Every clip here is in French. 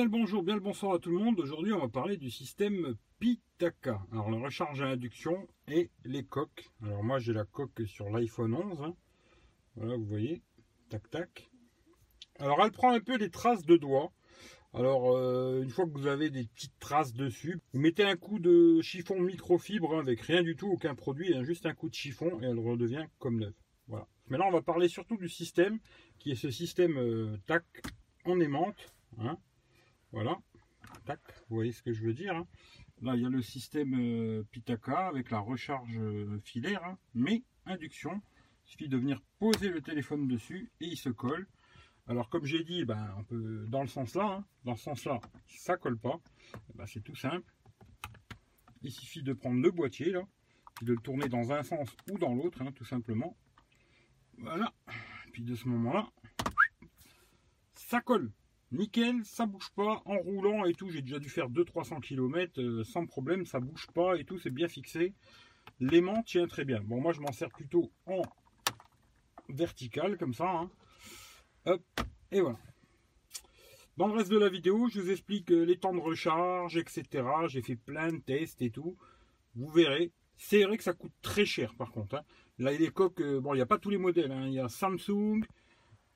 bien le bonjour, bien le bonsoir à tout le monde. Aujourd'hui, on va parler du système Pitaka. Alors, la recharge à induction et les coques. Alors, moi, j'ai la coque sur l'iPhone 11. hein. Voilà, vous voyez. Tac, tac. Alors, elle prend un peu des traces de doigts. Alors, euh, une fois que vous avez des petites traces dessus, vous mettez un coup de chiffon microfibre hein, avec rien du tout, aucun produit, hein, juste un coup de chiffon et elle redevient comme neuve. Voilà. Maintenant, on va parler surtout du système, qui est ce système euh, tac en aimante. Voilà. Vous voyez ce que je veux dire. hein. Là, il y a le système euh, Pitaka avec la recharge euh, filaire, hein, mais induction. Il suffit de venir poser le téléphone dessus et il se colle. Alors, comme j'ai dit, ben, dans le sens là, hein, dans ce sens-là, ça colle pas. Eh ben, c'est tout simple. Il suffit de prendre le boîtier là, de le tourner dans un sens ou dans l'autre, tout simplement. Voilà. Puis de ce moment-là, ça colle. Nickel, ça bouge pas en roulant et tout. J'ai déjà dû faire 200-300 km euh, sans problème, ça bouge pas et tout, c'est bien fixé. L'aimant tient très bien. Bon, moi je m'en sers plutôt en vertical comme ça. hein. Hop, et voilà. Dans le reste de la vidéo, je vous explique euh, les temps de recharge, etc. J'ai fait plein de tests et tout. Vous verrez. C'est vrai que ça coûte très cher par contre. hein. Là, les coques, euh, bon, il n'y a pas tous les modèles. hein. Il y a Samsung,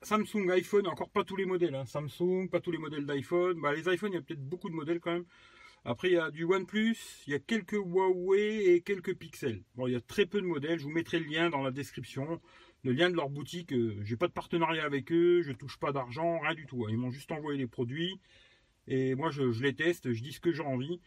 Samsung, iPhone, encore pas tous les modèles. hein. Samsung, pas tous les modèles d'iPhone. Bah, les iPhones, il y a peut-être beaucoup de modèles quand même. Après, il y a du OnePlus, il y a quelques Huawei et quelques Pixel. Bon, il y a très peu de modèles. Je vous mettrai le lien dans la description. Le lien de leur boutique. euh, J'ai pas de partenariat avec eux. Je touche pas d'argent, rien du tout. hein. Ils m'ont juste envoyé les produits. Et moi, je, les teste. Je dis ce que j'ai envie.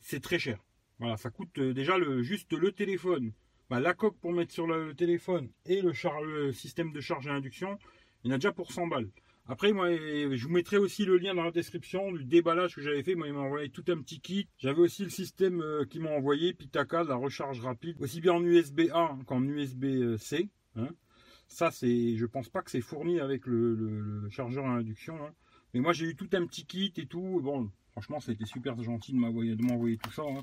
C'est très cher. Voilà, ça coûte euh, déjà le, juste le téléphone. Bah, la coque pour mettre sur le, téléphone et le, le système de charge à induction, il y en a déjà pour 100 balles. Après, moi, je vous mettrai aussi le lien dans la description du déballage que j'avais fait. Moi, il m'a envoyé tout un petit kit. J'avais aussi le système euh, qui m'a envoyé, Pitaka, la recharge rapide, aussi bien en USB-A qu'en USB-C. hein. Ça, c'est, je pense pas que c'est fourni avec le, chargeur à induction. hein. Mais moi, j'ai eu tout un petit kit et tout. Bon, franchement, ça a été super gentil de m'envoyer, de m'envoyer tout ça. hein.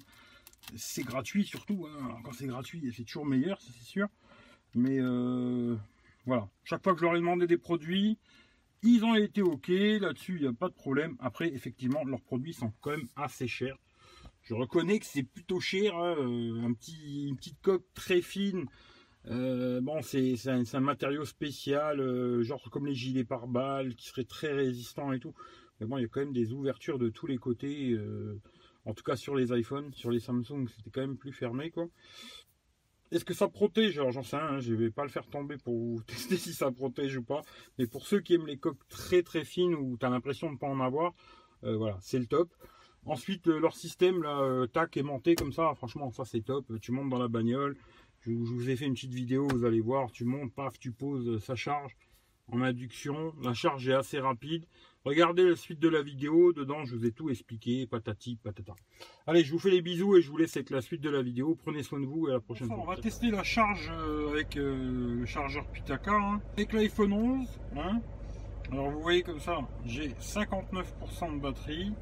C'est gratuit surtout. Quand c'est gratuit, c'est toujours meilleur, c'est sûr. Mais euh, voilà. Chaque fois que je leur ai demandé des produits, ils ont été OK. Là-dessus, il n'y a pas de problème. Après, effectivement, leurs produits sont quand même assez chers. Je reconnais que c'est plutôt cher. hein. Euh, Un petit, une petite coque très fine. Euh, bon, c'est un, un matériau spécial, euh, genre comme les gilets pare-balles, qui serait très résistant et tout. Mais bon, il y a quand même des ouvertures de tous les côtés. en tout cas sur les iPhones, sur les Samsung, c'était quand même plus fermé, quoi. Est-ce que ça protège? Alors j'en sais rien, hein, je vais pas le faire tomber pour tester si ça protège ou pas. Mais pour ceux qui aiment les coques très très fines où tu as l'impression de ne pas en avoir, euh, voilà, c'est le top. Ensuite, euh, leur système, là, euh, tac, aimanté comme ça, franchement, ça c'est top. Tu montes dans la bagnole, je, vous ai fait une petite vidéo, vous allez voir, tu montes, paf, tu poses, ça charge en induction. La charge est assez rapide. Regardez la suite de la vidéo, dedans je vous ai tout expliqué, patati patata. Allez, je vous fais les bisous et je vous laisse avec la suite de la vidéo. Prenez soin de vous et à la prochaine fois. On va tester la charge euh, avec euh, le chargeur Pitaka, hein. avec l'iPhone 11. hein. Alors vous voyez comme ça, j'ai 59% de batterie.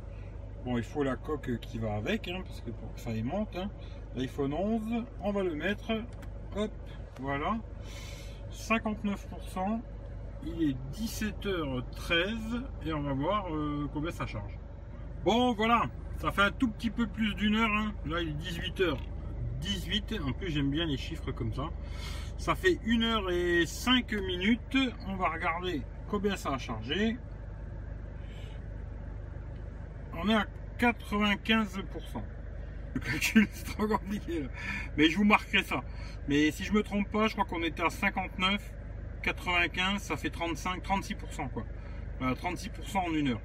Bon, il faut la coque qui va avec, hein, parce que pour que ça aimante. L'iPhone 11, on va le mettre. Hop, voilà. 59%. Il est 17h13 et on va voir euh, combien ça charge. Bon, voilà. Ça fait un tout petit peu plus d'une heure. hein. Là, il est 18h18. En plus, j'aime bien les chiffres comme ça. Ça fait 1 heure et 5 minutes. On va regarder combien ça a chargé. On est à 95%. Le calcul c'est trop compliqué. Mais je vous marquerai ça. Mais si je me trompe pas, je crois qu'on était à 59, 95, ça fait 35, 36% quoi. Voilà, 36% en une heure.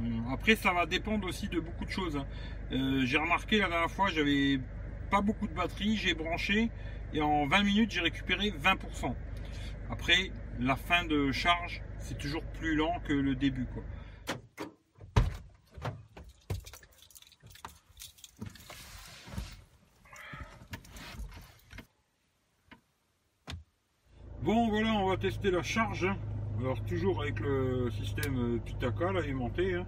Hum, Après, ça va dépendre aussi de beaucoup de choses. hein. Euh, j'ai remarqué la dernière fois, j'avais pas beaucoup de batterie, j'ai branché et en 20 minutes, j'ai récupéré 20%. Après, la fin de charge, c'est toujours plus lent que le début quoi. Bon voilà, on va tester la charge. hein. Alors toujours avec le système euh, Pitaka là aimanté. hein.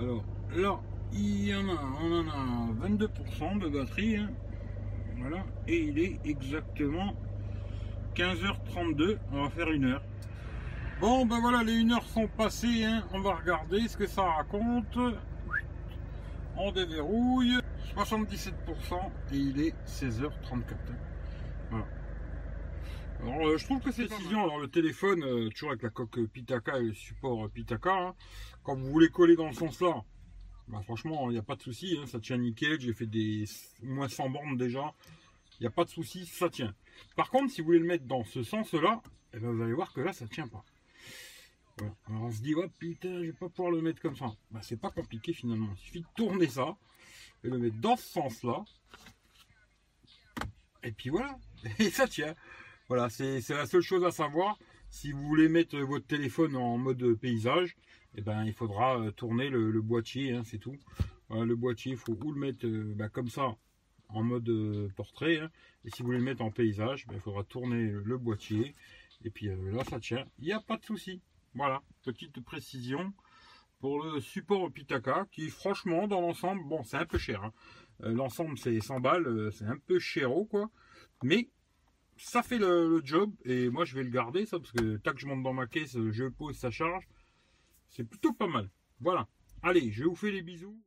Alors là, il y en a, on en a 22% de batterie. hein. Voilà, et il est exactement 15h32. On va faire une heure. Bon, ben voilà, les 1 heure sont passées. On va regarder ce que ça raconte. On déverrouille. 77% et il est 16h34. Voilà. Alors, euh, je trouve que c'est décision. Alors, le téléphone, euh, toujours avec la coque Pitaka et le support Pitaka, hein. quand vous voulez coller dans le sens là, bah, franchement, il n'y a pas de souci. Hein. ça tient nickel. J'ai fait des moins 100 bornes déjà. Il n'y a pas de souci, ça tient. Par contre, si vous voulez le mettre dans ce sens-là, eh ben, vous allez voir que là, ça ne tient pas. Alors on se dit, oh putain, je vais pas pouvoir le mettre comme ça. Bah, c'est pas compliqué finalement. Il suffit de tourner ça et le mettre dans ce sens-là. Et puis voilà. Et ça tient. Voilà, c'est la seule chose à savoir. Si vous voulez mettre votre téléphone en mode paysage, eh ben, il faudra euh, tourner le, boîtier, hein, c'est tout. le boîtier, il faut ou le mettre euh, bah, comme ça en mode euh, portrait. Hein. et si vous voulez le mettre en paysage, bah, il faudra tourner le boîtier. Et puis là, ça tient. Il n'y a pas de souci. Voilà, petite précision pour le support Pitaka qui franchement dans l'ensemble, bon c'est un peu cher. Hein. L'ensemble c'est 100 balles, c'est un peu chéro quoi. Mais ça fait le, job et moi je vais le garder ça parce que tac je monte dans ma caisse, je pose, ça charge. C'est plutôt pas mal. Voilà. Allez, je vous fais les bisous.